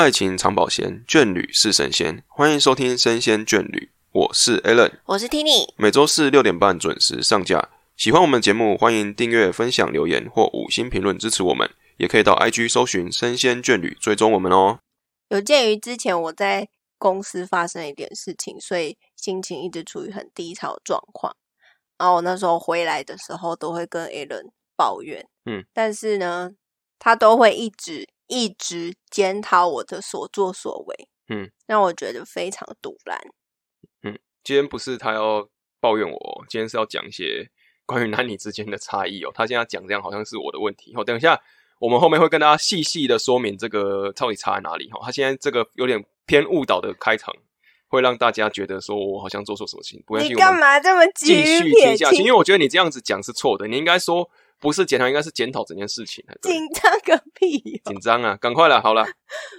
爱情长保鲜，眷侣是神仙。欢迎收听《生鲜眷侣》，我是 Alan，我是 Tini。每周四六点半准时上架。喜欢我们节目，欢迎订阅、分享、留言或五星评论支持我们。也可以到 IG 搜寻“生鲜眷侣”，追踪我们哦。有鉴于之前我在公司发生一点事情，所以心情一直处于很低潮的状况。然后我那时候回来的时候，都会跟 Alan 抱怨，嗯，但是呢，他都会一直一直检讨我的所作所为，嗯，让我觉得非常堵然。今天不是他要抱怨我哦，今天是要讲一些 关于男女之间的差异哦。他现在讲这样好像是我的问题哦。等一下，我们后面会跟大家细细的说明这个到底差在哪里哈。他现在这个有点偏误导的开场，会让大家觉得说我好像做错什么事情。不你干嘛这么急继续于撇听下去，因清？为我觉得你这样子讲是错的。你应该说不是检讨，应该是检讨整件事情。紧张个屁、哦！紧张啊，赶快了，好了，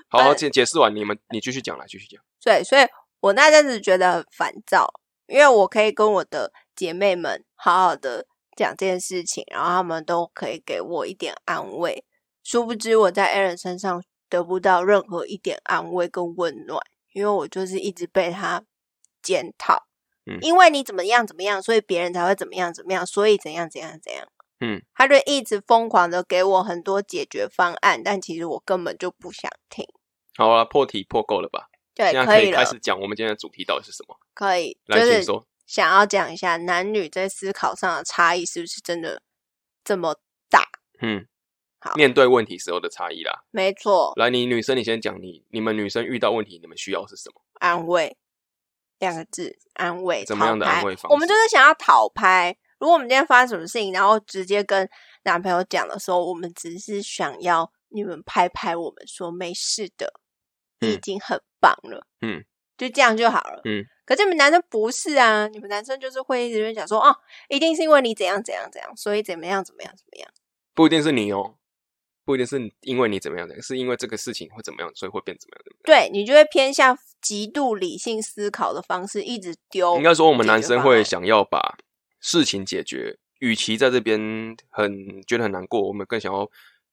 好好呃解解释完，你们你继续讲来，继续讲。对，所以我那阵子觉得很烦躁，因为我可以跟我的姐妹们好好的讲这件事情，然后她们都可以给我一点安慰。殊不知我在 Aaron 身上得不到任何一点安慰跟温暖，因为我就是一直被他检讨，嗯因为你怎么样怎么样，所以别人才会怎么样怎么样，所以怎样怎样怎样。嗯，他就一直疯狂的给我很多解决方案，但其实我根本就不想听。好了，破题破够了吧？对，现在可以开，始讲我们今天的主题到底是什么。可以，来，就是请说。想要讲一下男女在思考上的差异是不是真的这么大？嗯，好面对问题时候的差异啦。没错，来，你女生你先讲，你你们女生遇到问题，你们需要是什么？安慰两个字，安慰。怎么样的安慰方我们就是想要讨拍。如果我们今天发生什么事情，然后直接跟男朋友讲的时候，我们只是想要你们拍拍我们，说没事的，你已嗯经很棒了，嗯，就这样就好了，嗯。可是你们男生不是啊，你们男生就是会一直讲说，哦，一定是因为你怎样怎样怎样，所以怎么样怎么样怎么样。不一定是你哦，不一定是因为你怎么样的，是因为这个事情会怎么样，所以会变怎么样的。对你就会偏向极度理性思考的方式，一直丢。应该说，我们男生会想要把事情解决，与其在这边很觉得很难过，我们更想要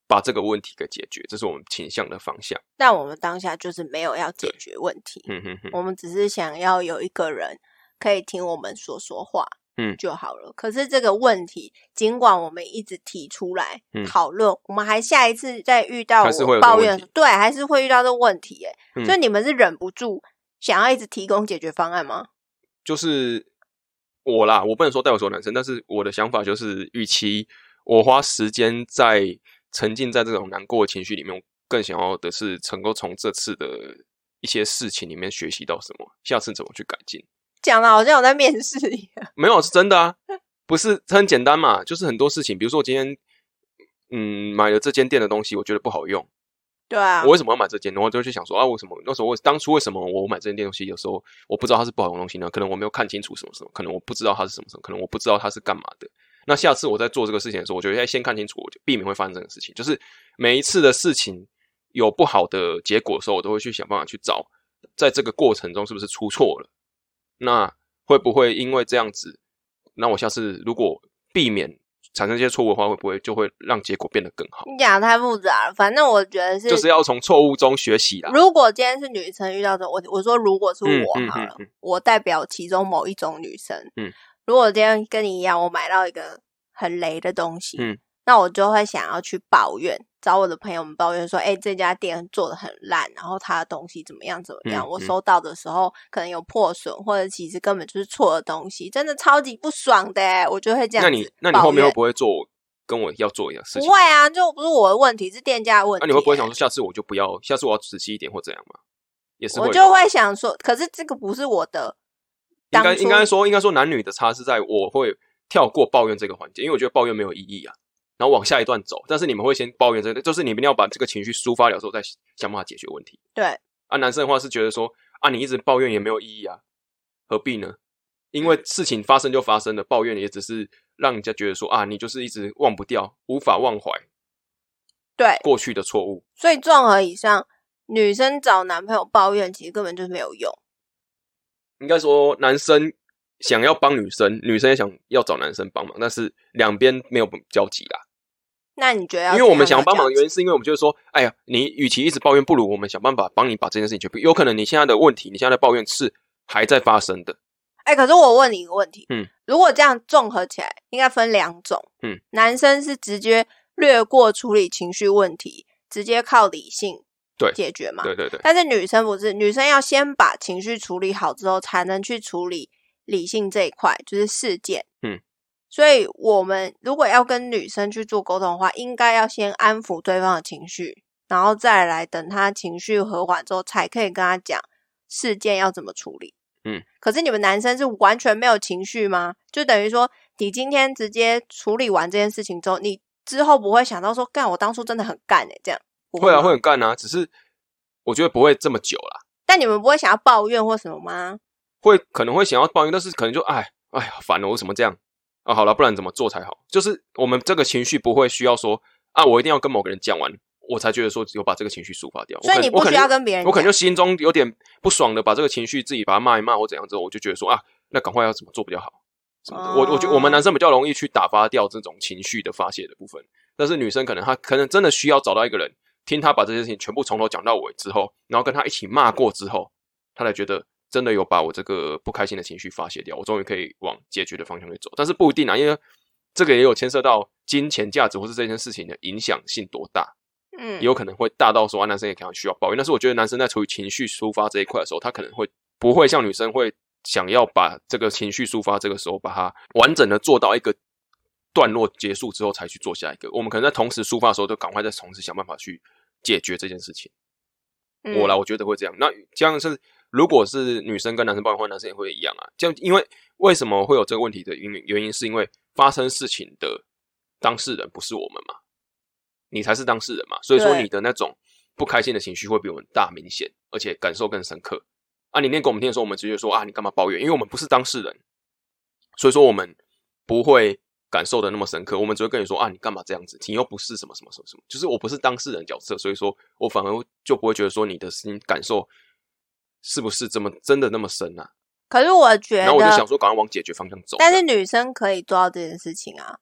把这个问题给解决，这是我们倾向的方向。但我们当下就是没有要解决问题，嗯哼哼，我们只是想要有一个人可以听我们说说话，嗯就好了。可是这个问题，尽管我们一直提出来嗯讨论，我们还下一次再遇到还是会抱怨对，还是会遇到这个问题。哎、嗯所以你们是忍不住想要一直提供解决方案吗？就是我啦，我不能说代表所有男生，但是我的想法就是，与其我花时间在沉浸在这种难过的情绪里面，我更想要的是能够从这次的一些事情里面学习到什么，下次怎么去改进。讲的好像我在面试一样。没有是真的啊，不是很简单嘛，就是很多事情，比如说我今天嗯买了这间店的东西，我觉得不好用，对啊我，为什么要买这件？然后就去想说啊，为什么那时候我当初为什么我买这件东西，有时候我不知道它是不好用东西呢？可能我没有看清楚什么什么，可能我不知道它是什么什么，可能我不知道它是干嘛的。那下次我在做这个事情的时候，我觉得要先看清楚，我就避免会发生这个事情。就是每一次的事情有不好的结果的时候，我都会去想办法去找，在这个过程中是不是出错了？那会不会因为这样子，那我下次如果避免产生一些错误的话，会不会就会让结果变得更好？你讲的太复杂了。反正我觉得是，就是要从错误中学习啦。如果今天是女生遇到这种，我我说如果是嗯我好了，嗯嗯嗯我代表其中某一种女生，嗯，如果今天跟你一样，我买到一个很雷的东西，嗯，那我就会想要去抱怨，找我的朋友们抱怨说，哎、这家店做的很烂，然后他的东西怎么样怎么样，嗯嗯我收到的时候可能有破损，或者其实根本就是错的东西，真的超级不爽的、欸，我就会这样那你那你后面会不会做跟我要做一样事情？不会啊，就不是我的问题，是店家的问题、那你会不会想欸说，下次我就不要，下次我要仔细一点或怎样吗？也是会我就会想说，可是这个不是我的。应该应该说应该说男女的差是在我会跳过抱怨这个环节，因为我觉得抱怨没有意义啊，然后往下一段走。但是你们会先抱怨这个，就是你们一定要把这个情绪抒发了之后，再想办法解决问题。对，啊，男生的话是觉得说啊，你一直抱怨也没有意义啊，何必呢？因为事情发生就发生了，抱怨也只是让人家觉得说啊，你就是一直忘不掉，无法忘怀对，过去的错误。所以综合以上，女生找男朋友抱怨，其实根本就没有用。应该说，男生想要帮女生，女生也想要找男生帮忙，但是两边没有交集啦。那你觉得要因为我们想要帮忙的原因，是因为我们就是说，哎呀，你与其一直抱怨，不如我们想办法帮你把这件事情解决。有可能你现在的问题，你现在的抱怨是还在发生的，哎、可是我问你一个问题，嗯，如果这样综合起来，应该分两种，嗯，男生是直接略过处理情绪问题，直接靠理性对解决嘛，对对对，但是女生不是，女生要先把情绪处理好之后，才能去处理理性这一块，就是事件。嗯，所以我们如果要跟女生去做沟通的话，应该要先安抚对方的情绪，然后再来等他情绪和缓之后，才可以跟他讲事件要怎么处理。嗯，可是你们男生是完全没有情绪吗？就等于说，你今天直接处理完这件事情之后，你之后不会想到说，干，我当初真的很干诶、这样不会啊，会很干啊，只是我觉得不会这么久啦，但你们不会想要抱怨或什么吗？会可能会想要抱怨，但是可能就哎哎呀烦了，我为什么这样啊？好了，不然怎么做才好？就是我们这个情绪不会需要说啊，我一定要跟某个人讲完，我才觉得说有把这个情绪抒发掉。所以你不需要跟别人我可能就心中有点不爽的，把这个情绪自己把它骂一骂或怎样之后，我就觉得说啊，那赶快要怎么做比较好什么的。我我觉得我们哦男生比较容易去打发掉这种情绪的发泄的部分，但是女生可能她可能真的需要找到一个人，听她把这些事情全部从头讲到尾之后，然后跟她一起骂过之后，她才觉得真的有把我这个不开心的情绪发泄掉，我终于可以往解决的方向去走。但是不一定啊，因为这个也有牵涉到金钱价值或是这件事情的影响性多大。嗯也有可能会大到说啊，男生也可能需要抱怨。但是我觉得男生在处于情绪抒发这一块的时候，他可能会不会像女生会想要把这个情绪抒发这个时候把它完整的做到一个段落结束之后才去做下一个。我们可能在同时抒发的时候，就赶快再同时想办法去解决这件事情。嗯我啦，我觉得会这样。那这样是如果是女生跟男生抱怨的话，男生也会一样啊。这样，因为为什么会有这个问题的原因？原因是因为发生事情的当事人不是我们嘛，你才是当事人嘛。所以说你的那种不开心的情绪会比我们大明显，而且感受更深刻。啊，你念给我们听的时候，我们直接说啊，你干嘛抱怨？因为我们不是当事人，所以说我们不会感受的那么深刻。我们只会跟你说啊，你干嘛这样子？你又不是什么什么什么什么，就是我不是当事人角色，所以说我反而就不会觉得说你的心感受是不是这么真的那么深啊？可是我觉然后我就想得，说，赶快往解决方向走。但是女生可以做到这件事情啊。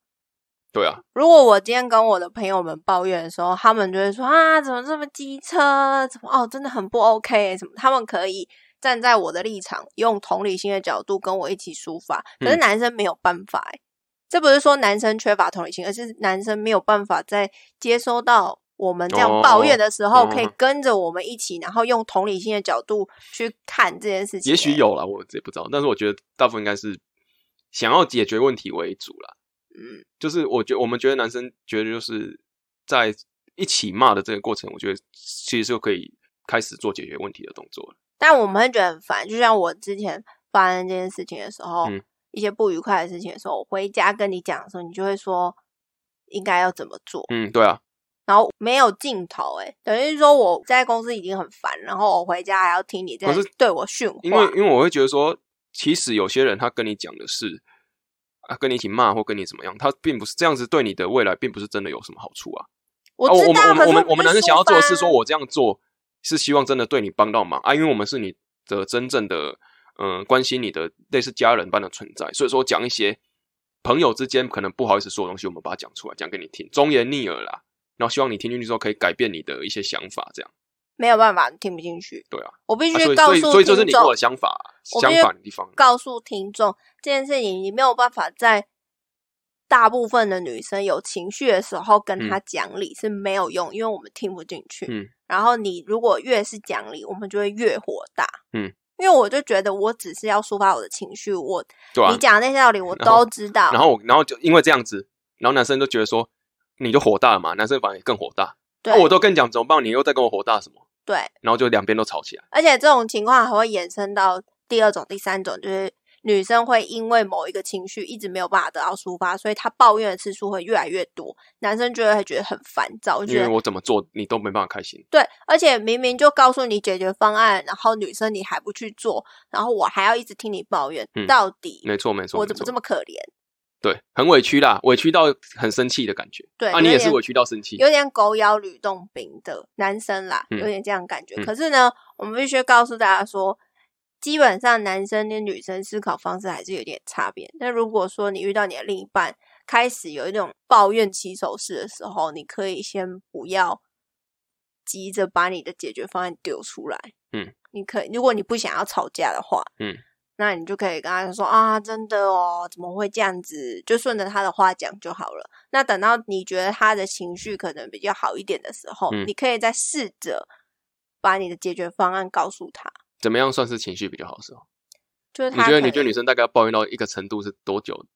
对啊，如果我今天跟我的朋友们抱怨的时候，他们就会说啊，怎么这么机车？怎么哦，真的很不 OK？什么？他们可以站在我的立场，用同理心的角度跟我一起抒发。可是嗯男生没有办法、欸，这不是说男生缺乏同理心，而是男生没有办法在接收到我们这样抱怨的时候，哦可以跟着我们一起，然后用同理心的角度去看这件事情、也许欸，有了，我也不知道，但是我觉得大部分应该是想要解决问题为主啦。嗯，就是我觉得我们觉得男生觉得就是在一起骂的这个过程，我觉得其实就可以开始做解决问题的动作了。但我们会觉得很烦。就像我之前发生这件事情的时候，嗯一些不愉快的事情的时候，我回家跟你讲的时候，你就会说应该要怎么做，嗯，对啊，然后没有尽头、欸，等于是说我在公司已经很烦，然后我回家还要听你在可是对我训话，因为因为我会觉得说，其实有些人他跟你讲的是啊，跟你一起骂或跟你怎么样，他并不是这样子对你的未来，并不是真的有什么好处啊。啊，我知道，我们我们我们我们男生想要做的是说，我这样做是希望真的对你帮到忙啊，因为我们是你的真正的嗯、呃关心你的类似家人般的存在，所以说讲一些朋友之间可能不好意思说的东西，我们把它讲出来，讲给你听，忠言逆耳啦。然后希望你听进去之后可以改变你的一些想法，这样没有办法听不进去，对啊。我必须告诉所以所以这是你跟我的，想法相我必须反的地方。告诉听众这件事情，你没有办法在大部分的女生有情绪的时候跟她讲理是没有用，因为我们听不进去。嗯，然后你如果越是讲理，我们就会越火大。嗯，因为我就觉得我只是要抒发我的情绪，我、对啊你。讲的那些道理我都知道。然后我然后就因为这样子，然后男生就觉得说你就火大了嘛，男生反而更火大。对、那、我都跟你讲怎么办，你又在跟我火大什么？对，然后就两边都吵起来。而且这种情况还会衍生到第二种、第三种，就是女生会因为某一个情绪一直没有办法得到抒发，所以她抱怨的次数会越来越多，男生就会觉得很烦躁，就因为我怎么做你都没办法开心。对，而且明明就告诉你解决方案，然后女生你还不去做，然后我还要一直听你抱怨，嗯到底没错没错，我怎么这么么可怜？对？很委屈啦，委屈到很生气的感觉。对，啊，你也是委屈到生气。有点狗咬吕洞宾的男生啦，嗯有点这样感觉。嗯可是呢，我们必须告诉大家说，基本上男生跟女生思考方式还是有点差别。那如果说你遇到你的另一半开始有一种抱怨起手式的时候，你可以先不要急着把你的解决方案丢出来。嗯，你可以，如果你不想要吵架的话，嗯，那你就可以跟他说啊，真的哦，怎么会这样子？就顺着他的话讲就好了。那等到你觉得他的情绪可能比较好一点的时候，嗯你可以再试着把你的解决方案告诉他。怎么样算是情绪比较好的时候？就是他你觉得你觉得女生大概抱怨到一个程度是多久，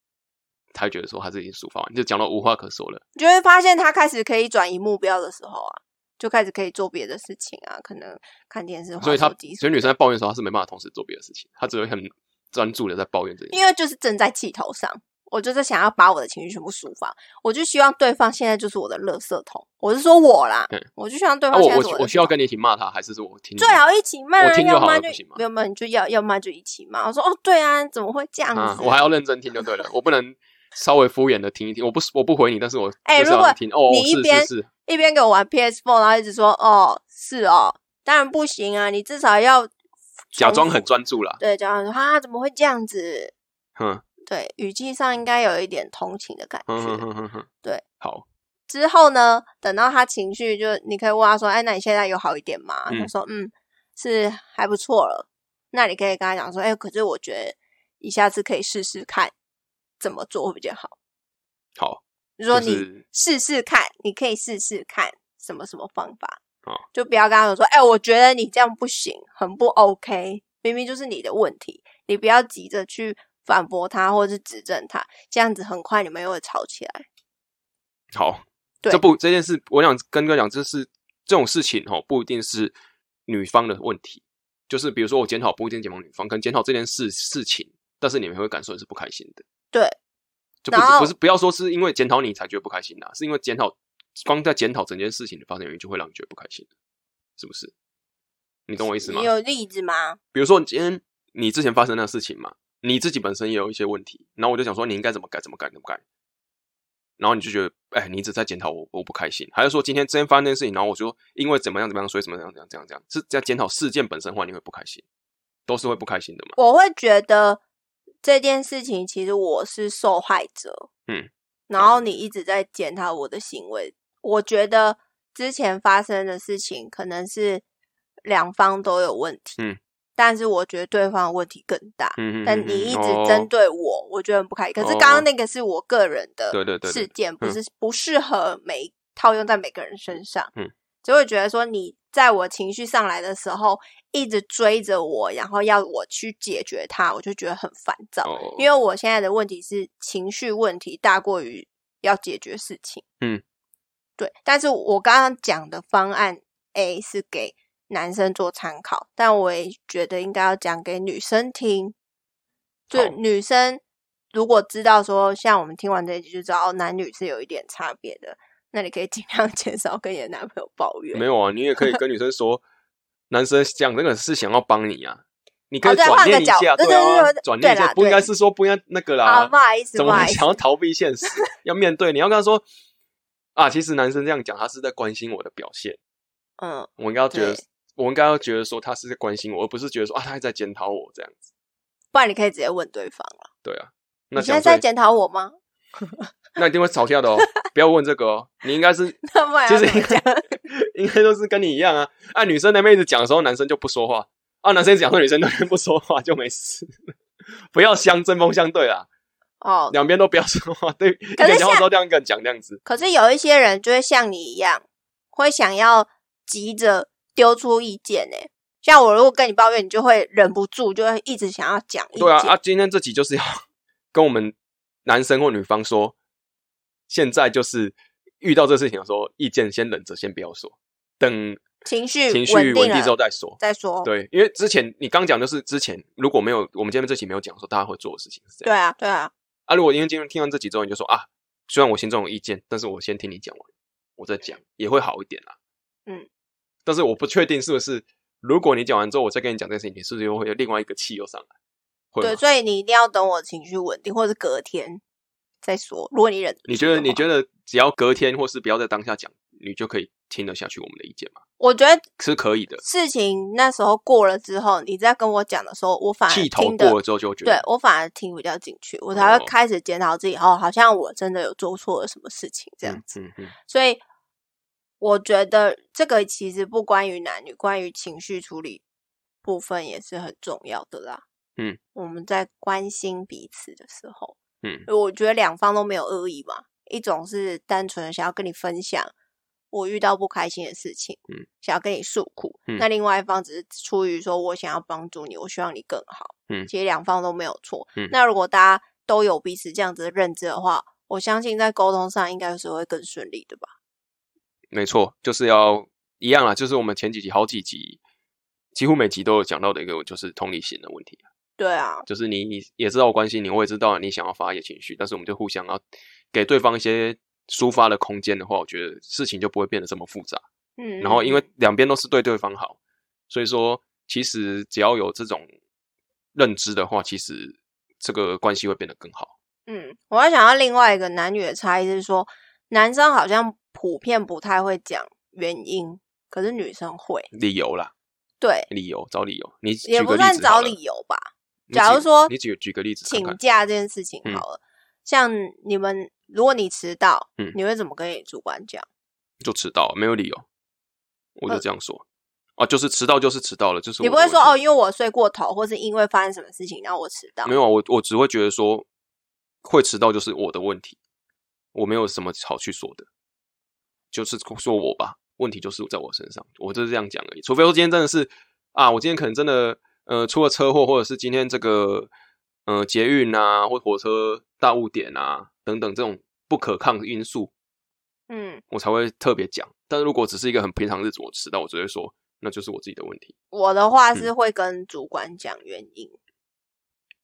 才觉得说她自己抒发完，就讲到无话可说了？你就会发现他开始可以转移目标的时候啊，就开始可以做别的事情啊，可能看电视、所以她滑手机什么的。所以女生在抱怨的时候，她是没办法同时做别的事情，她只会很专注的在抱怨这件事。因为就是正在气头上，我就是想要把我的情绪全部抒发，我就希望对方现在就是我的垃圾桶。我是说我啦，嗯我就希望对啊，我方现在是的我我需要跟你一起骂他，还是说我听最好一起骂啊，我听就好要骂就了不行吗没有没有，你就要要骂就一起骂。我说哦，对啊，怎么会这样啊子？？我还要认真听就对了，我不能稍微敷衍的听一听。我不我不回你，但是我就是哎如果你一边是是，一边给我玩 PS Four，然后一直说哦是哦，当然不行啊，你至少要假装很专注啦。对，假装说啊怎么会这样子？哼对，语气上应该有一点同情的感觉。对，好，之后呢，等到他情绪就你可以问他说：“哎，那你现在有好一点吗？”嗯他说：“嗯，是还不错了。”那你可以跟他讲说：“哎，可是我觉得你下次可以试试看怎么做会比较好。好，你说你试试看，你可以试试看什么什么方法。哦就不要跟他说：“哎，我觉得你这样不行，很不 OK，明明就是你的问题。”你不要急着去反驳他或者是指正他，这样子很快你们又会吵起来。好，这不这件事，我想跟哥讲，这是这种事情哦，不一定是女方的问题，就是比如说我检讨不一定检讨女方，可能检讨这件事事情，但是你们会感受是不开心的。对，就不然后不是不要说是因为检讨你才觉得不开心的、是因为检讨光在检讨整件事情的发生原因，就会让你觉得不开心，是不是？你懂我意思吗你？有例子吗？比如说今天你之前发生的事情嘛，你自己本身也有一些问题，然后我就想说你应该怎么改，怎么改，怎么改，然后你就觉得，哎，你一直在检讨我，我不开心，还是说今天之前发生那件事情，然后我说因为怎么样怎么样，所以怎么样怎样怎样怎样，是在检讨事件本身的话，你会不开心，都是会不开心的嘛？我会觉得这件事情其实我是受害者，嗯，然后你一直在检讨我的行为，我觉得之前发生的事情可能是两方都有问题，嗯，但是我觉得对方的问题更大，嗯，但你一直针对我，我觉得很不开心。可是刚刚那个是我个人的哦对对对对事件，不嗯是不适合每套用在每个人身上。嗯，所以我觉得说你在我情绪上来的时候，一直追着我，然后要我去解决它，我就觉得很烦躁。哦，因为我现在的问题是情绪问题大过于要解决事情。嗯，对。但是我刚刚讲的方案 A 是给男生做参考，但我也觉得应该要讲给女生听。就女生如果知道说，像我们听完这一集就知道哦男女是有一点差别的，那你可以尽量 减少跟你的男朋友抱怨。没有啊，你也可以跟女生说，男生讲这个是想要帮你啊，你可以转念一下，对对啊对对，转念一下，不应该是说不应该那个啊，啦不，好意思，怎么想要逃避现实？要面对，你要跟他说啊，其实男生这样讲，他是在关心我的表现，嗯，我应该要觉得，我应该要觉得说他是在关心我，而不是觉得说啊，他还在检讨我这样子。不然你可以直接问对方了。对啊，那你现在在检讨我吗？那一定会吵架的哦。不要问这个哦，你应该是 那不然其实应？该 应该都是跟你一样啊。啊，女生那边一直讲的时候，男生就不说话；啊，男生一直讲说女生那边不说话就没事。不要相针锋相对啦，哦，两边都不要说话。对，一可是像个人讲话之后，另外一个人讲这样子。可是有一些人就会像你一样，会想要急着丢出意见呢。像我如果跟你抱怨，你就会忍不住，就会一直想要讲。对啊，啊，今天这集就是要跟我们男生或女方说，现在就是遇到这事情的时候，意见先忍着，先不要说，等情绪情绪稳定之后再说。再说。对，因为之前你刚讲就是之前如果没有我们今天这期没有讲说大家会做的事情是这样对啊，对啊，啊，如果因为今天听完这集之后，你就说啊，虽然我心中有意见，但是我先听你讲完，我再讲也会好一点啦。嗯，但是我不确定是不是，如果你讲完之后，我再跟你讲这件事情，你是不是又会有另外一个气又上来？会对，所以你一定要等我情绪稳定，或者是隔天再说。如果你忍，你觉得你觉得得只要隔天或是不要在当下讲，你就可以听得下去我们的意见吗？我觉得是可以的。事情那时候过了之后，你在跟我讲的时候，我反而气头过了之后就觉得对我反而听比较进去，我才会哦开始检讨自己。哦，好像我真的有做错了什么事情这样子。嗯嗯所以我觉得这个其实不关于男女，关于情绪处理部分也是很重要的啦。嗯，我们在关心彼此的时候，嗯我觉得两方都没有恶意嘛。一种是单纯的想要跟你分享我遇到不开心的事情，嗯，想要跟你诉苦。嗯那另外一方只是出于说我想要帮助你，我希望你更好。嗯其实两方都没有错。嗯那如果大家都有彼此这样子的认知的话，我相信在沟通上应该是会更顺利的吧。没错，就是要一样啦，就是我们前几集好几集，几乎每集都有讲到的一个，就是同理心的问题。对啊，就是你你也知道我关心你，我也知道你想要发一些情绪，但是我们就互相要给对方一些抒发的空间的话，我觉得事情就不会变得这么复杂。嗯，然后因为嗯两边都是对对方好，所以说其实只要有这种认知的话，其实这个关系会变得更好。嗯，我还想要另外一个男女的差异是说，男生好像普遍不太会讲原因，可是女生会。理由啦，对，理由找理由，你也不算找理由吧。假如说你举举个例子看请，假这件事情嗯好了，像你们，如果你迟到，嗯你会怎么跟你主管讲？就迟到，没有理由，我就呃这样说。啊，就是迟到就是迟到了，就是你不会说哦，因为我睡过头，或是因为发生什么事情让我迟到没。有啊，我我只会觉得说会迟到就是我的问题，我没有什么好去说的，就是说我吧，问题就是在我身上，我就是这样讲而已。除非说今天真的是啊，我今天可能真的呃出了车祸，或者是今天这个呃捷运啊或火车大误点啊等等这种不可抗的因素，嗯，我才会特别讲。但是如果只是一个很平常日子我迟到，我只会说那就是我自己的问题。我的话嗯是会跟主管讲原因，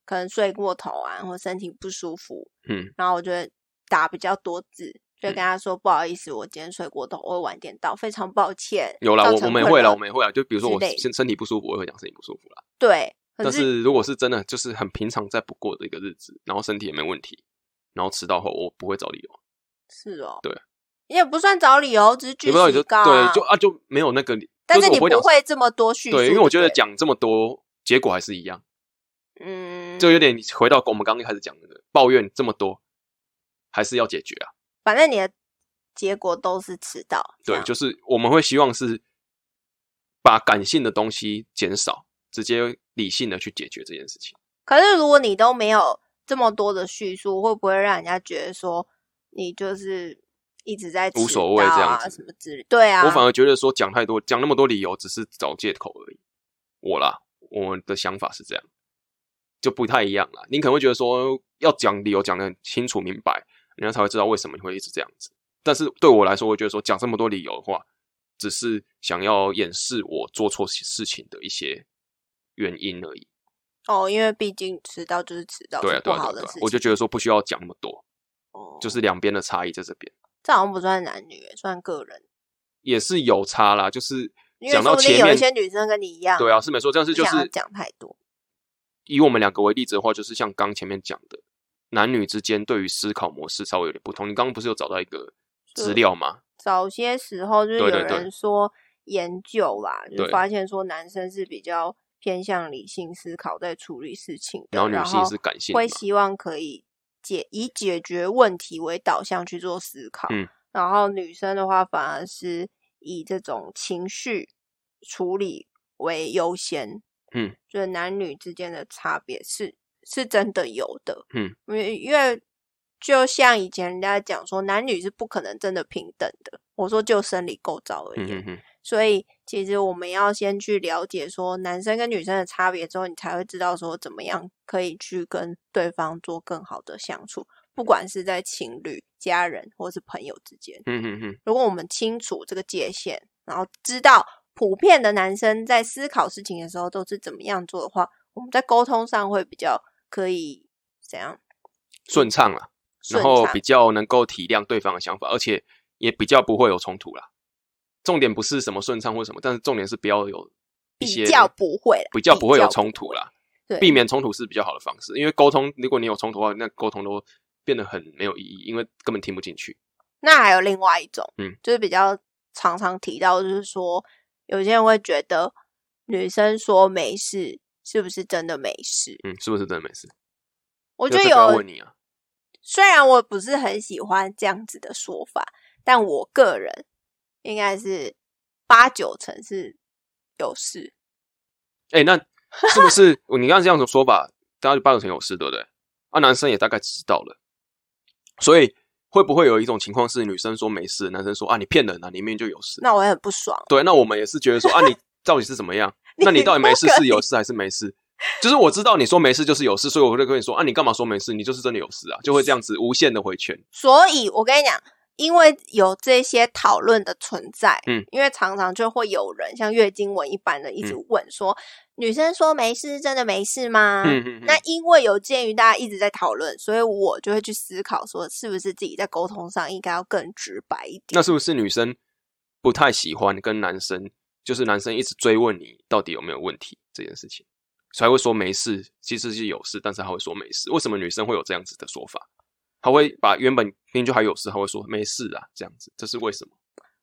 可能睡过头啊，或身体不舒服，嗯然后我就会打比较多字，就嗯跟他说、不好意思，我今天睡过头，我会晚点到，非常抱歉。有啦，我我们也会啦，我们也会啦。就比如说我身身体不舒服，我也会讲身体不舒服啦。对，但是如果是真的就是很平常再不过的一个日子，然后身体也没问题，然后迟到后我不会找理由，是哦，对，也不算找理由，只是据也不知道你就实告啊对，就啊就没有那个理，但是你不会这么多叙述，对，因为我觉得讲这么多，结果还是一样，嗯，就有点回到我们刚刚一开始讲的抱怨这么多，还是要解决啊。反正你的结果都是迟到，对，就是我们会希望是把感性的东西减少，直接理性的去解决这件事情。可是如果你都没有这么多的叙述，会不会让人家觉得说你就是一直在迟无所谓这样子什么之类？对啊，我反而觉得说讲太多，讲那么多理由，只是找借口而已。我啦，我的想法是这样，就不太一样了。你可能会觉得说要讲理由讲的很清楚明白，人家才会知道为什么你会一直这样子。但是对我来说，我觉得说讲这么多理由的话，只是想要掩饰我做错事情的一些原因而已。哦，因为毕竟迟到就是迟到，对啊，对啊，对啊。我就觉得说不需要讲那么多，哦就是两边的差异在这边这好像不算男女，算个人。也是有差啦。就是因为讲说不定有一到前面，些女生跟你一样，对啊，是没错，但是就是讲太多。以我们两个为例子的话，就是像刚前面讲的，男女之间对于思考模式稍微有点不同。你刚刚不是有找到一个资料吗？早些时候就是有人说研究啦，就对发现说男生是比较偏向理性思考在处理事情的，然后女性是感性会希望可以解以解决问题为导向去做思考，嗯然后女生的话反而是以这种情绪处理为优先，嗯，就是男女之间的差别是是真的有的，嗯，因为就像以前人家讲说，男女是不可能真的平等的，我说就生理构造而言，所以其实我们要先去了解说男生跟女生的差别之后，你才会知道说怎么样可以去跟对方做更好的相处，不管是在情侣、家人或是朋友之间。嗯嗯嗯，如果我们清楚这个界限，然后知道普遍的男生在思考事情的时候都是怎么样做的话，我们在沟通上会比较可以怎样顺畅了，然后比较能够体谅对方的想法，而且也比较不会有冲突啦。重点不是什么顺畅或什么，但是重点是不要有一些比较不会比较不会有冲突啦。对避免冲突是比较好的方式，因为沟通，如果你有冲突的话，那沟通都变得很没有意义，因为根本听不进去。那还有另外一种，嗯，就是比较常常提到，就是说有些人会觉得女生说没事，是不是真的没事？嗯，是不是真的没事？我觉得这个要有问你啊，虽然我不是很喜欢这样子的说法，但我个人应该是八九成是有事。哎、那是不是 你刚刚这样子说法，大家就八九成有事，对不对？啊，男生也大概知道了，所以会不会有一种情况是女生说没事，男生说啊你骗人啊，你明明就有事？那我也很不爽。对，那我们也是觉得说啊，你 到底是怎么样？那你到底没事是有事还是没事？就是我知道你说没事就是有事，所以我就跟你说啊，你干嘛说没事？你就是真的有事啊，就会这样子无限的回圈。所以我跟你讲，因为有这些讨论的存在，嗯，因为常常就会有人像月经文一般的一直问说，女生说没事，真的没事吗？嗯嗯嗯那因为有鉴于大家一直在讨论，所以我就会去思考说，是不是自己在沟通上应该要更直白一点？那是不是女生不太喜欢跟男生，就是男生一直追问你到底有没有问题这件事情，才会说没事，其实是有事，但是他会说没事。为什么女生会有这样子的说法？他会把原本明明就还有事，他会说没事啊，这样子，这是为什么？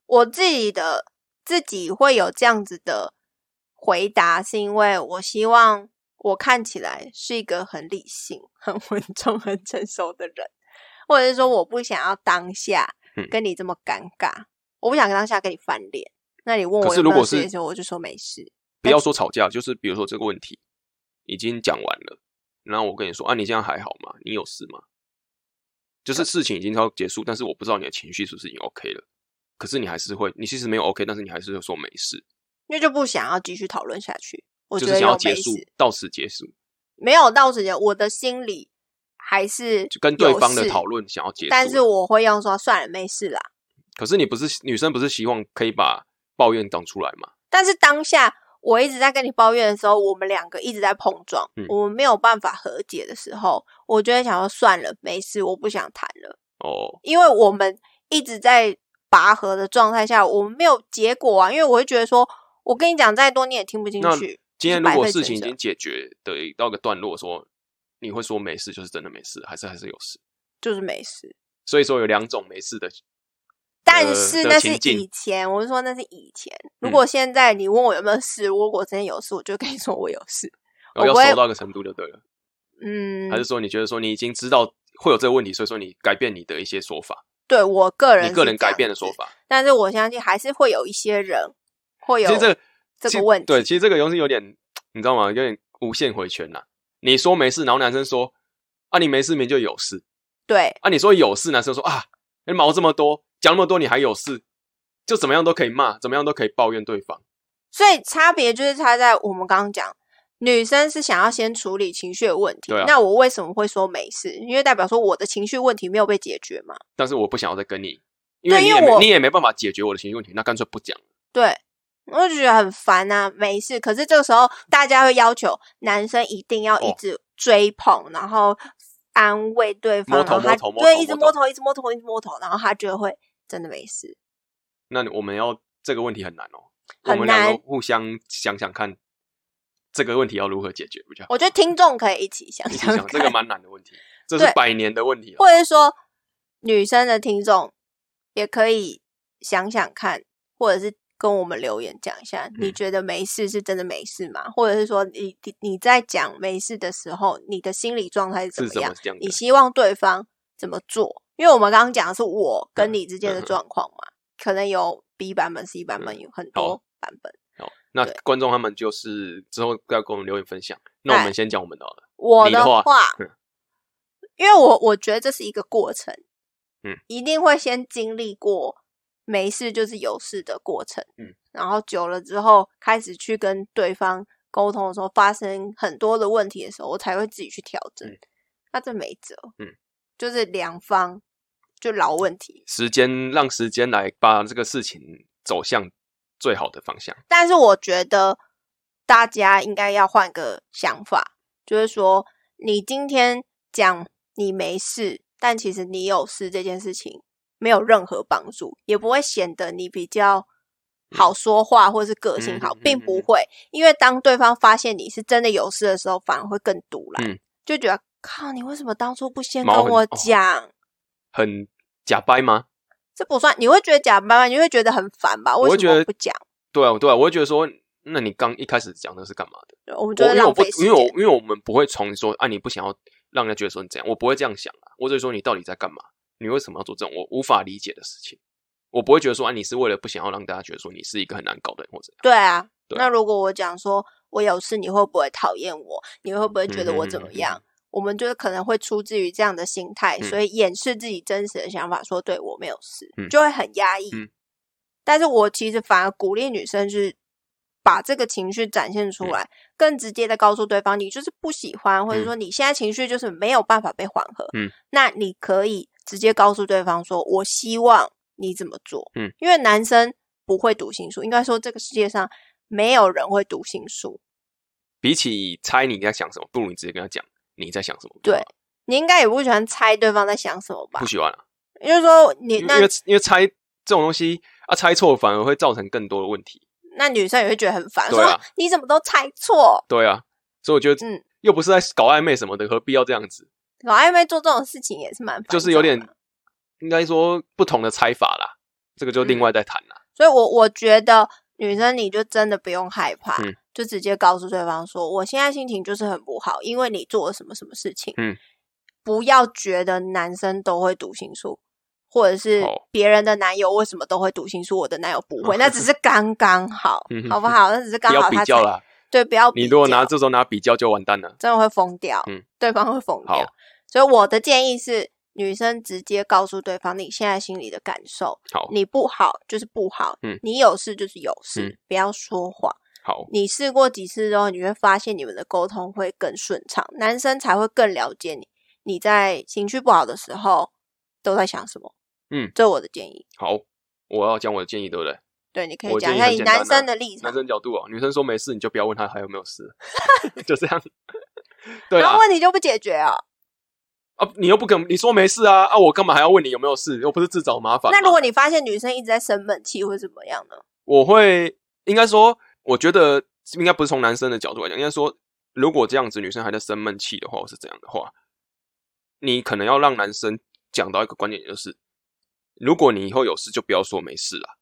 我自己的自己会有这样子的回答，是因为我希望我看起来是一个很理性、很稳重、很成熟的人，或者是说我不想要当下嗯跟你这么尴尬，我不想当下跟你翻脸。那你问我有没可是如果是有事的时候，我就说没事。不要说吵架，就是比如说这个问题已经讲完了，然后我跟你说啊，你这样还好吗？你有事吗？就是事情已经要结束，但是我不知道你的情绪是不是已经 OK 了。可是你还是会，你其实没有 OK，但是你还是会说没事，因为就不想要继续讨论下去。我就是觉得有想要结束，，到此结束，没有到此结束，我的心里还是就跟对方的讨论想要结束。但是我会用说算了，没事啦。可是你不是女生，不是希望可以把抱怨讲出来嘛？但是当下我一直在跟你抱怨的时候，我们两个一直在碰撞，嗯我们没有办法和解的时候，我就会想说算了，没事，我不想谈了，哦，因为我们一直在拔河的状态下，我们没有结果啊。因为我会觉得说，我跟你讲再多你也听不进去。今天如果事情已经解决的到个段落，说你会说没事，就是真的没事，还是还是有事？就是没事，所以说有两种没事的，但是那是以前，我是说那是以前。如嗯果现在你问我有没有事，如果真的有事，我就跟你说我有事。我不会熟到一个程度就对了。嗯，还是说你觉得说你已经知道会有这个问题，所以说你改变你的一些说法，对我个人你个人改变的说法？但是我相信还是会有一些人会有其实这个这个问题。对，其实这个东西有点，你知道吗？有点无限回圈呐、你说没事，然后男生说啊你没事，明明就有事对啊，你说有事，男生说啊你毛这么多，讲那么多，你还有事，就怎么样都可以骂，怎么样都可以抱怨对方。所以差别就是差在我们刚刚讲，女生是想要先处理情绪的问题。对啊那我为什么会说没事？因为代表说我的情绪问题没有被解决嘛。但是我不想要再跟你，因为你也对因为我没你也没办法解决我的情绪问题，那干脆不讲。对，我就觉得很烦啊，没事。可是这个时候，大家会要求男生一定要一哦直追捧，然后安慰对方，摸头对一直摸头，一直摸头，一直摸头，然后他就会真的没事。那我们要这个问题很难哦，很我们两难个互相想想看，这个问题要如何解决比较好。我觉得听众可以一起想你想这个蛮难的问题，这是百年的问题了。或者是说女生的听众也可以想想看，或者是跟我们留言讲一下，你嗯觉得没事是真的没事吗？或者是说你你你在讲没事的时候，你的心理状态是怎么样么？样？你希望对方怎么做？因为我们刚刚讲的是我跟嗯你之间的状况嘛，可能有 B 版本、C 版本，嗯有很多版本。好，那对观众他们就是之后要跟我们留言分享。那我哎们先讲我们的好了。我的话因为我我觉得这是一个过程，嗯，一定会先经历过没事就是有事的过程，嗯，然后久了之后，开始去跟对方沟通的时候，发生很多的问题的时候，我才会自己去调整。嗯那这没辙，嗯，就是两方就老问题，时间让时间来把这个事情走向最好的方向。但是我觉得大家应该要换个想法，就是说，你今天讲你没事，但其实你有事这件事情没有任何帮助，也不会显得你比较好说话或是个性好，并不会。因为当对方发现你是真的有事的时候，反而会更堵来，嗯就觉得靠，你为什么当初不先跟我哦讲？很假掰吗？这不算，你会觉得假掰吗？你会觉得很烦吧？我会觉得么不讲？对啊，对啊，我会觉得说，那你刚一开始讲的是干嘛的？我们觉得浪费，时因为我。因为我们不会从说啊，你不想要让人家觉得说你这样，我不会这样想啊。我只是说你到底在干嘛？你为什么要做这种我无法理解的事情？我不会觉得说啊，你是为了不想要让大家觉得说你是一个很难搞的人或者对啊，对那如果我讲说我有事，你会不会讨厌我？你会不会觉得我怎么嗯样？我们就是可能会出自于这样的心态，嗯所以掩饰自己真实的想法，说对我没有事，嗯就会很压抑。嗯但是我其实反而鼓励女生是把这个情绪展现嗯出来，更直接的告诉对方，你就是不喜欢，或者说你现在情绪就是没有办法被缓和。嗯，那你可以直接告诉对方说，我希望你怎么做。嗯，因为男生不会读心术，应该说这个世界上没有人会读心术。比起猜你在想什么，不如你直接跟他讲你在想什么。对，你应该也不喜欢猜对方在想什么吧不？喜欢啊，也就是说你，那因为因为因为猜这种东西啊，猜错反而会造成更多的问题。那女生也会觉得很烦，对啊说你怎么都猜错？对啊，所以我觉得，嗯又不是在搞暧昧什么的，何必要这样子？搞暧昧做这种事情也是蛮烦就是有点躁的应该说不同的猜法啦，这个就另外再谈啦。所以我我觉得女生你就真的不用害怕，嗯就直接告诉对方说，我现在心情就是很不好，因为你做了什么什么事情。嗯，不要觉得男生都会读心术，或者是哦别人的男友为什么都会读心术，我的男友不会，那只是 刚刚好嗯，好不好？那只是刚好他才较啦，对，不要比你如果拿这时候拿比较就完蛋了。真的会疯掉，嗯对方会疯掉。所以我的建议是，女生直接告诉对方你现在心里的感受，好，你不好就是不好，嗯你有事就是有事，嗯不要说谎。好，你试过几次之后，你会发现你们的沟通会更顺畅，男生才会更了解你。你在情绪不好的时候都在想什么？嗯，这是我的建议。好，我要讲我的建议，对不对？对，你可以讲一下以男生的立场男，生角度啊，女生说没事，你就不要问他还有没有事，就这样。对啊然后，问题就不解决啊。啊，你又不肯，你说没事啊，啊，我干嘛还要问你有没有事？又不是自找麻烦。那如果你发现女生一直在生闷气，会怎么样呢？我会应该说，我觉得应该不是从男生的角度来讲，应该说，如果这样子女生还在生闷气的话，或是这样的话，你可能要让男生讲到一个观点，就是如果你以后有事，就不要说没事啦，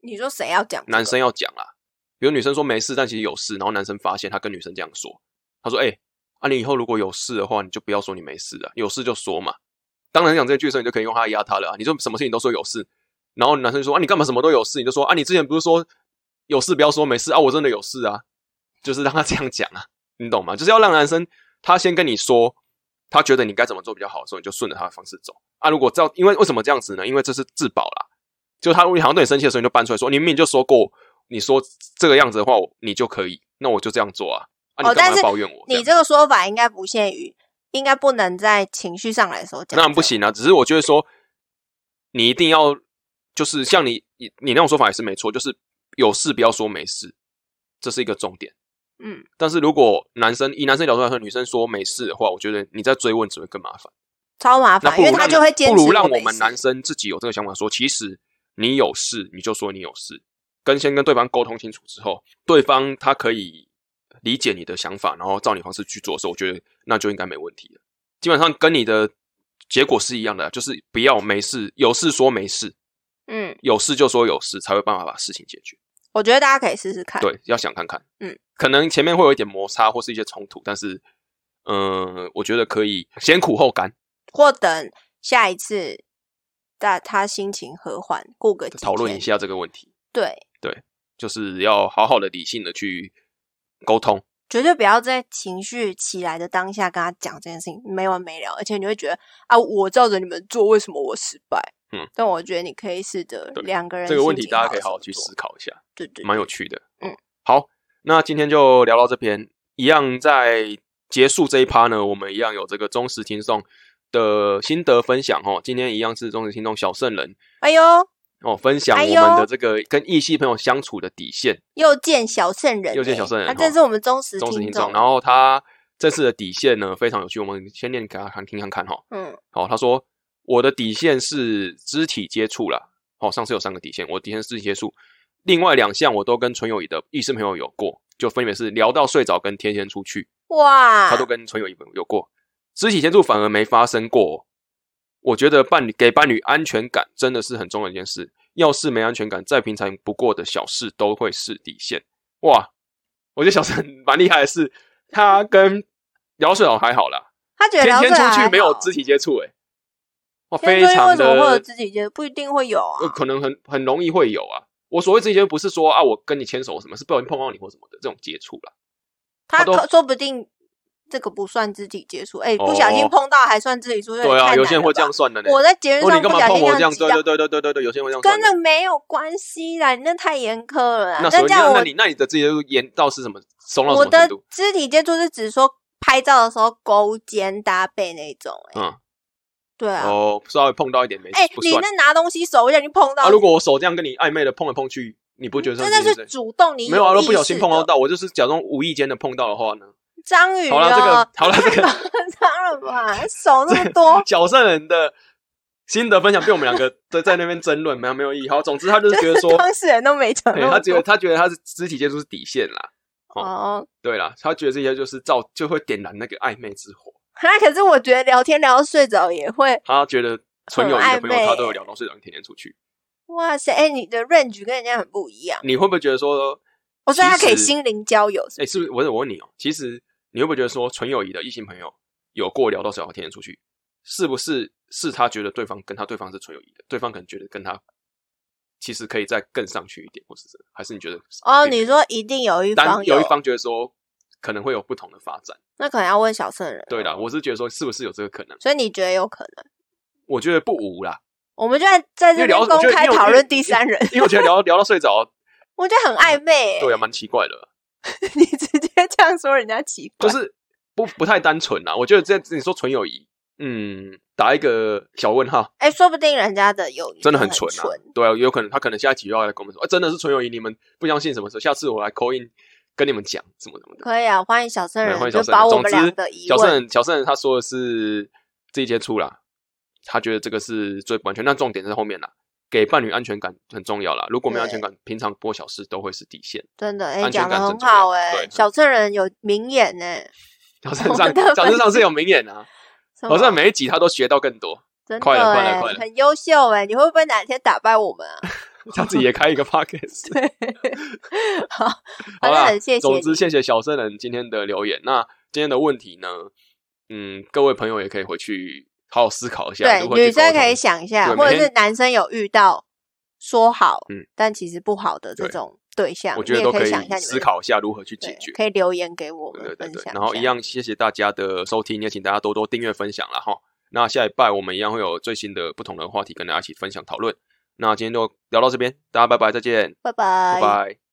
你说谁要讲、男生要讲啦。比如女生说没事，但其实有事，然后男生发现他跟女生这样说，他说：“哎、啊，你以后如果有事的话，你就不要说你没事啊，有事就说嘛。”当然讲这句的时候，你就可以用他压他了、你就什么事情都说有事，然后男生就说：“啊，你干嘛什么都有事？”你就说：“啊，你之前不是说有事不要说没事啊？我真的有事啊。”就是让他这样讲啊，你懂吗？就是要让男生他先跟你说，他觉得你该怎么做比较好的时候，你就顺着他的方式走啊。如果照，因为为什么这样子呢？因为这是自保啦。就他如果好像对你生气的时候，你就搬出来说：“你明明就说过，你说这个样子的话，你就可以，那我就这样做啊。哦但是抱怨我？你这个说法应该不限于，应该不能在情绪上来的时候讲。那不。行啊。只是我觉得说，你一定要就是像你你你那种说法也是没错，就是有事不要说没事，这是一个重点。嗯，但是如果男生以男生角度来说，女生说没事的话，我觉得你在追问只会更麻烦。超麻烦，因为他就会坚持。不如让我们男生自己有这个想法说，其实你有事你就说你有事，跟先跟对方沟通清楚之后，对方他可以理解你的想法，然后照你方式去做的时候，我觉得那就应该没问题了。基本上跟你的结果是一样的，就是不要没事，有事说没事，嗯，有事就说有事，才会办法把事情解决。我觉得大家可以试试看。对，要想看看，嗯，可能前面会有一点摩擦或是一些冲突，但是，嗯、我觉得可以先苦后甘，或等下一次，在他心情和缓，过个。讨论一下这个问题。对对，就是要好好的理性的去沟通。绝对不要在情绪起来的当下跟他讲这件事情，没完没了，而且你会觉得啊，我照着你们做，为什么我失败？嗯，但我觉得你可以试着对两个人这个问题大家可以好好去思考一下，对对，蛮有趣的。嗯，好，那今天就聊到这边。一样在结束这一趴呢，我们一样有这个忠实听众的心得分享哦。今天一样是忠实听众小圣人哎呦，哦，分享我们的这个跟异性朋友相处的底线。又见小圣人欸，又见小圣人他哦真是我们忠实听忠实听众，然后他这次的底线呢非常有趣，我们先念给他看听看看哈。嗯，好，他说我的底线是肢体接触啦。哦，上次有三个底线，我底线是肢体接触，另外两项我都跟纯友谊的异性朋友有过，就分别是聊到睡着跟天天出去，哇，他都跟纯友谊有过。肢体接触反而没发生过，我觉得伴侣给伴侣安全感真的是很重要的一件事。要是没安全感，再平常不过的小事都会是底线。哇，我觉得小陈蛮厉害的是，他跟姚顺老还好啦，他觉得天天出去没有肢体接触，哎，哇，非常为什么会有肢体接触？不一定会有啊呃，。可能很很容易会有啊。我所谓肢体接触，不是说啊，我跟你牵手什么，是不小心碰到你或什么的这种接触啦。他说不定这个不算肢体接触，哎，不小心哦碰到还算肢体接触，对啊，有些人会这样算的呢。我在节目哦，上干嘛不小心这样？挤到对对对对对对对，有些人会这样算的。跟那没有关系啦，你那太严苛了啦。那这样那那你那你的肢体接触严到是什么？松到什我的么程度？肢体接触是指说拍照的时候勾肩搭背那种、哎、嗯，对啊。哦，稍微碰到一点没哎、你那拿东西手不小心碰到，啊。如果我手这样跟你暧昧的碰来碰去，你不觉得真的是是主动，你没有啊？意如果不小心碰到到，我就是假装无意间的碰到的话呢？章鱼、哦。好了，这个好了，这个脏了吧，手那么多，角色人的心得分享被我们两个 在在那边争论，没有没有意义。好，总之他就是觉得说，当事人都没讲。他觉得他觉得他是肢体接触是底线啦。哦，对啦，他觉得这些就是造就会点燃那个暧昧之火。那可是我觉得聊天聊到睡着也会，他觉得纯友谊的朋友，他都有聊到睡着，天天出去。哇塞，哎、你的 range 跟人家很不一样。你会不会觉得说，我说他可以心灵交友，是哎、是不是？我我问你哦，其实你会不会觉得说，纯友谊的异性朋友有过聊到睡着，天天出去，是不是是他觉得对方跟他对方是纯友谊的，对方可能觉得跟他其实可以再更上去一点，或是这还是你觉得哦，你说一定有一方有一方觉得说可能会有不同的发展？那可能要问小圣人。对啦，，我是觉得说是不是有这个可能？所以你觉得有可能？我觉得不无啦，我们就在在这边公开讨论第三人，因为我觉得聊聊到睡着，我觉得很暧昧、欸。对啊，蛮奇怪的。你直接这样说人家奇怪，就是不不太单纯啦。我觉得这你说纯友谊，嗯，打一个小问号，哎、说不定人家的友谊真的很纯啊。对啊，有可能他可能下一集又要来跟我们说，啊，真的是纯友谊，你们不相信什么时候？下次我来 call in 跟你们讲什么什么的。可以啊，欢迎小圣人，欢迎小圣人。小圣人，小圣人他说的是这一接触啦，他觉得这个是最不安全。那重点在后面啦，给伴侣安全感很重要啦。如果没有安全感，平常拨小事都会是底线。真的哎，安全讲的很感很好哎、对小圣人有名言呢、小圣上，小圣上是有名言啊，好像每一集他都学到更多。真的快了快了哎快了很优秀哎、你会不会哪天打败我们啊？他自己也开一个 podcast。好，好啦很，谢谢总之你谢谢小圣人今天的留言。那今天的问题呢？嗯，各位朋友也可以回去好好思考一下。对，女生可以想一下，或者是男生有遇到说好，嗯但其实不好的这种对象，我觉得都可想一下思考一下如何去解决。可以留言给我们对对对，分享。然后一，样谢谢大家的收听，也请大家多多订阅分享了哈。那下一拜我们一样会有最新的不同的话题跟大家一起分享讨论。那今天就聊到这边，大家拜拜，再见，拜拜。拜拜。